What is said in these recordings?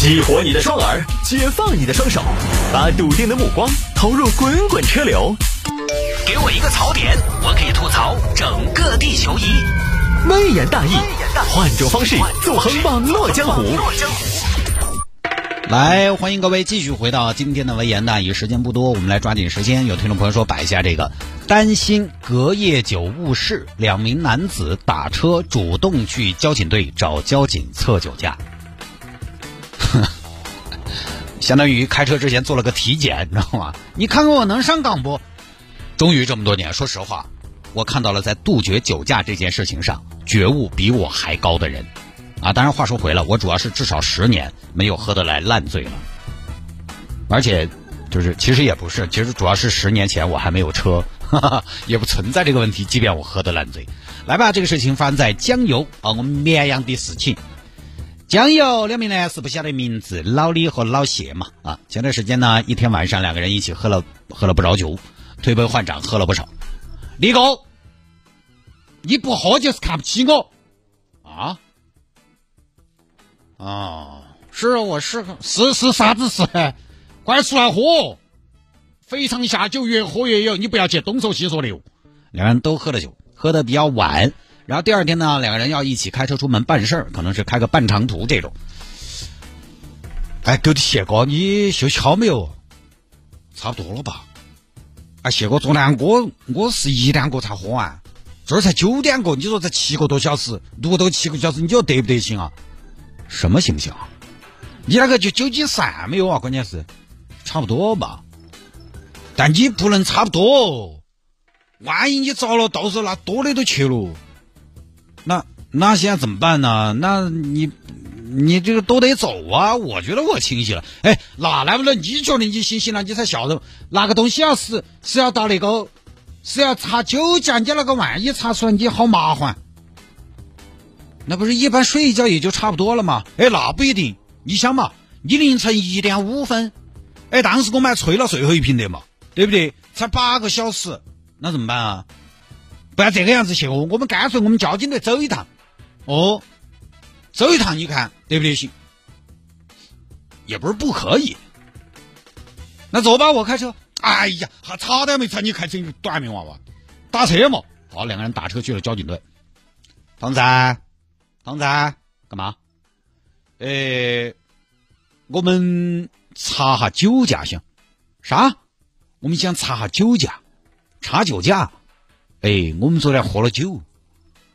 激活你的双耳，解放你的双手，把笃定的目光投入滚滚车流。给我一个槽点，我可以吐槽整个地球仪。微言大义，换种方式纵横网络江湖。来，欢迎各位继续回到今天的微言大义。时间不多，我们来抓紧时间。有听众朋友说摆一下这个，担心隔夜酒误事，两名男子打车主动去交警队找交警测酒驾。相当于开车之前做了个体检，你知道吗？你看看我能上岗不？终于这么多年，说实话，我看到了在杜绝酒驾这件事情上觉悟比我还高的人。啊，当然话说回来，我主要是至少十年没有喝得来烂醉了，而且就是其实也不是，其实主要是十年前我还没有车，哈哈，也不存在这个问题。即便我喝得烂醉，来吧，这个事情发生在江油啊，我们绵阳的事情。江油两名男士不晓得名字，老李和老谢嘛啊。前段时间呢，一天晚上两个人一起喝了喝了不少酒，推杯换盏喝了不少。李哥，你不喝就是看不起我啊？啊，是我是是是啥子事？快出来喝！非常下酒，越喝越有，你不要去东说西说的哟。两人都喝了酒，喝的比较晚。然后第二天呢，两个人要一起开车出门办事儿，可能是开个半长途这种。哎，狗的谢哥，你休息好没有？差不多了吧？哎，谢哥，昨天我我是一两个才喝完，这儿才九点过，你说才七个多小时，录到七个小时，你觉得得不得行啊？什么行不行啊？你那个就酒精散没有啊？关键是差不多吧？但你不能差不多，万一你着了，到时候那多的都去了。那那现在怎么办呢？那你你这个都得走啊！我觉得我清醒了。哎，那能不能你觉得你清醒了，你才笑着那个东西要是是要到那个是要查酒驾，你那个万一查出来，你好麻烦。那不是一般睡一觉也就差不多了吗？哎，那不一定。你想嘛，你凌晨一点五分，哎，当时我们还吹了最后一瓶的嘛，对不对？才八个小时，那怎么办啊？不要这个样子去哦，我们干脆我们交警队走一趟，哦，走一趟你看对不对？行，也不是不可以。那走吧，我开车。哎呀，还差点没踩你开车短命娃娃，打车嘛。好，两个人打车去了交警队。唐仔，唐仔，干嘛？呃，我们查下酒驾行？啥？我们想查下酒驾，查酒驾。哎，我们昨天喝了酒，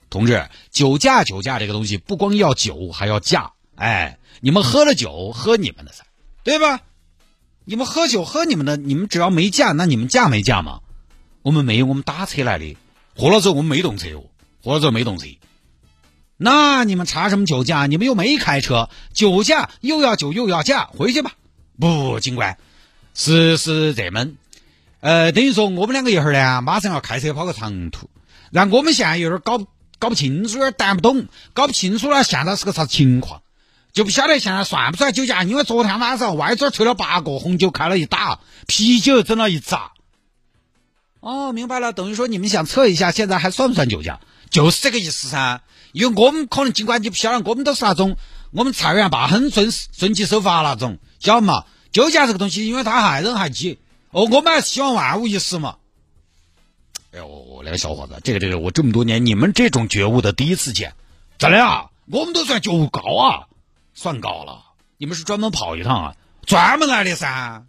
同志，酒驾酒驾这个东西不光要酒，还要驾。哎，你们喝了酒，喝你们的噻，对吧？你们喝酒喝你们的，你们只要没驾，那你们驾没驾嘛？我们没有，我们打车来的，喝了之后我们没动车哦，喝了之后没动车。那你们查什么酒驾？你们又没开车，酒驾又要酒又要驾，回去吧。不，警官，事实这么。呃，等于说我们两个一会儿呢，马上要开车跑个长途，然后我们现在有点搞搞不清楚，有点担不懂，搞不清楚了现在是个啥子情况，就不晓得现在算不算酒驾？因为昨天晚上外边吹了八个红酒，开了一打，啤酒整了一扎。哦，明白了，等于说你们想测一下，现在还算不算酒驾？就是这个意思噻。因为我们可能尽管你不晓得，我们都是那种我们菜园坝很遵遵纪守法那种，晓得嘛？酒驾这个东西，因为它害人害己。哦，我们还希望万无一失嘛。哎呦，那个小伙子，这个这个，我这么多年，你们这种觉悟的第一次见，真的啊？我们都算觉悟高啊，算高了。你们是专门跑一趟啊？专门来的噻。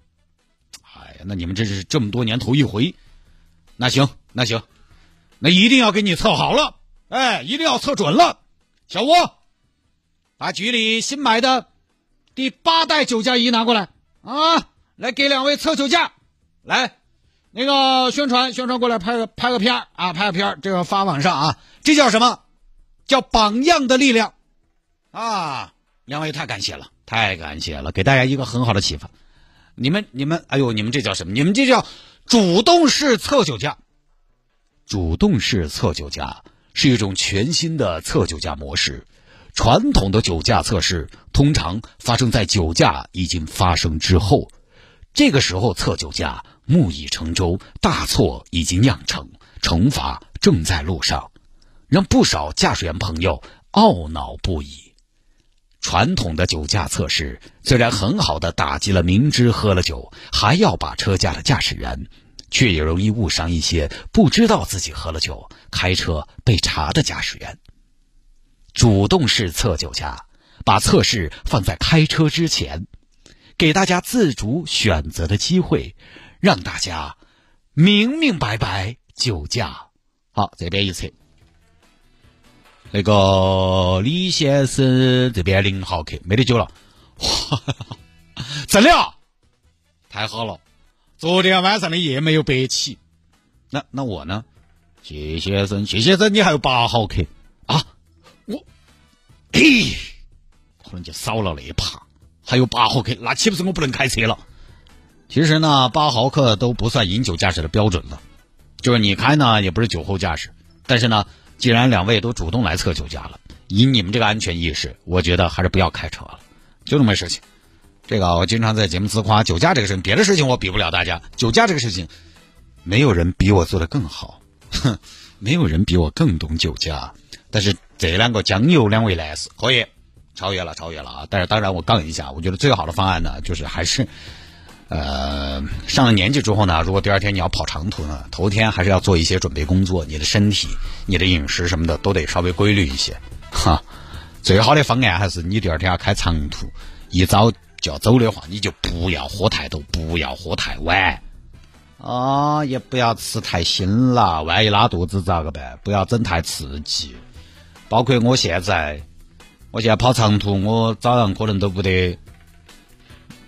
哎呀，那你们这是这么多年头一回。那行，那行，那一定要给你测好了，哎，一定要测准了。小吴，把局里新买的第八代酒驾仪拿过来啊，来给两位测酒驾。来，那个宣传宣传过来拍个拍个片啊，拍个片，这个发网上啊，这叫什么？叫榜样的力量啊！两位太感谢了，太感谢了，给大家一个很好的启发。你们你们，哎呦，你们这叫什么？你们这叫主动式测酒驾。主动式测酒驾是一种全新的测酒驾模式。传统的酒驾测试通常发生在酒驾已经发生之后，这个时候测酒驾。木已成舟，大错已经酿成，惩罚正在路上，让不少驾驶员朋友懊恼不已。传统的酒驾测试虽然很好的打击了明知喝了酒还要把车驾的驾驶员，却也容易误伤一些不知道自己喝了酒开车被查的驾驶员。主动式测酒驾，把测试放在开车之前，给大家自主选择的机会，让大家明明白白酒驾。好，这边一测。那个李先生这边零毫克没得酒了，哇真的啊，太好了！昨天晚上的夜没有白起。那那我呢？谢先生，谢先生，你还有八毫克啊？我，嘿，可能就少了那一趴，还有八毫克，那岂不是我不能开车了？其实呢，八毫克都不算饮酒驾驶的标准了，就是你开呢也不是酒后驾驶，但是呢。既然两位都主动来测酒驾了，以你们这个安全意识，我觉得还是不要开车了，就这么事情。这个我经常在节目自夸酒驾这个事情，别的事情我比不了大家，酒驾这个事情，没有人比我做的更好，哼，没有人比我更懂酒驾。但是这两个将有两位男士可以超越了，超越了啊！但是当然我杠一下，我觉得最好的方案呢，就是还是。呃，上了年纪之后呢，如果第二天你要跑长途呢，头天还是要做一些准备工作，你的身体、你的饮食什么的都得稍微规律一些。哈，最好的方案还是你第二天要开长途，一早就要走的话，你就不要喝太多，不要喝太晚，啊，也不要吃太辛辣，万一拉肚子咋个办？不要整太刺激。包括我现在，我现在跑长途，我早上可能都不得。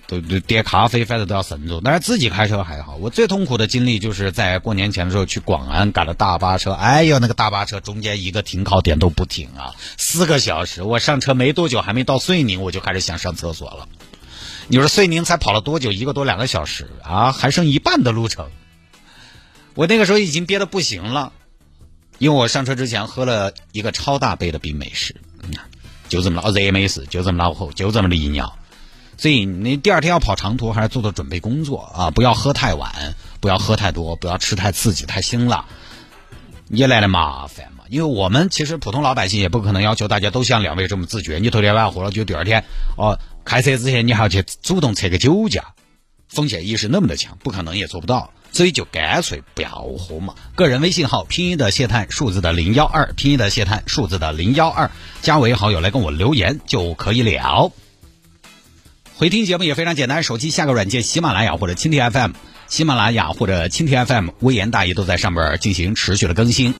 都都点咖啡，反正都要慎重。但是自己开车还好。我最痛苦的经历就是在过年前的时候去广安赶了大巴车。哎呦，那个大巴车中间一个停靠点都不停啊，四个小时。我上车没多久，还没到遂宁，我就开始想上厕所了。你说遂宁才跑了多久？一个多两个小时啊，还剩一半的路程。我那个时候已经憋得不行了，因为我上车之前喝了一个超大杯的冰美式，就这么老热美式，就这么老火，就这么利尿。所以你第二天要跑长途，还是做做准备工作啊！不要喝太晚，不要喝太多，不要吃太刺激、太辛辣，也来了麻烦嘛。因为我们其实普通老百姓也不可能要求大家都像两位这么自觉。你头天晚上喝了酒，第二天哦开车之前你还要去主动测个酒驾，风险意识那么的强，不可能也做不到。所以就干脆不要喝嘛。个人微信号拼音的谢探，数字的零幺二，拼音的谢探，数字的零幺二，加为好友来跟我留言就可以了。回听节目也非常简单，手机下个软件，喜马拉雅或者蜻蜓 FM，喜马拉雅或者蜻蜓 FM，微言大义都在上面进行持续的更新。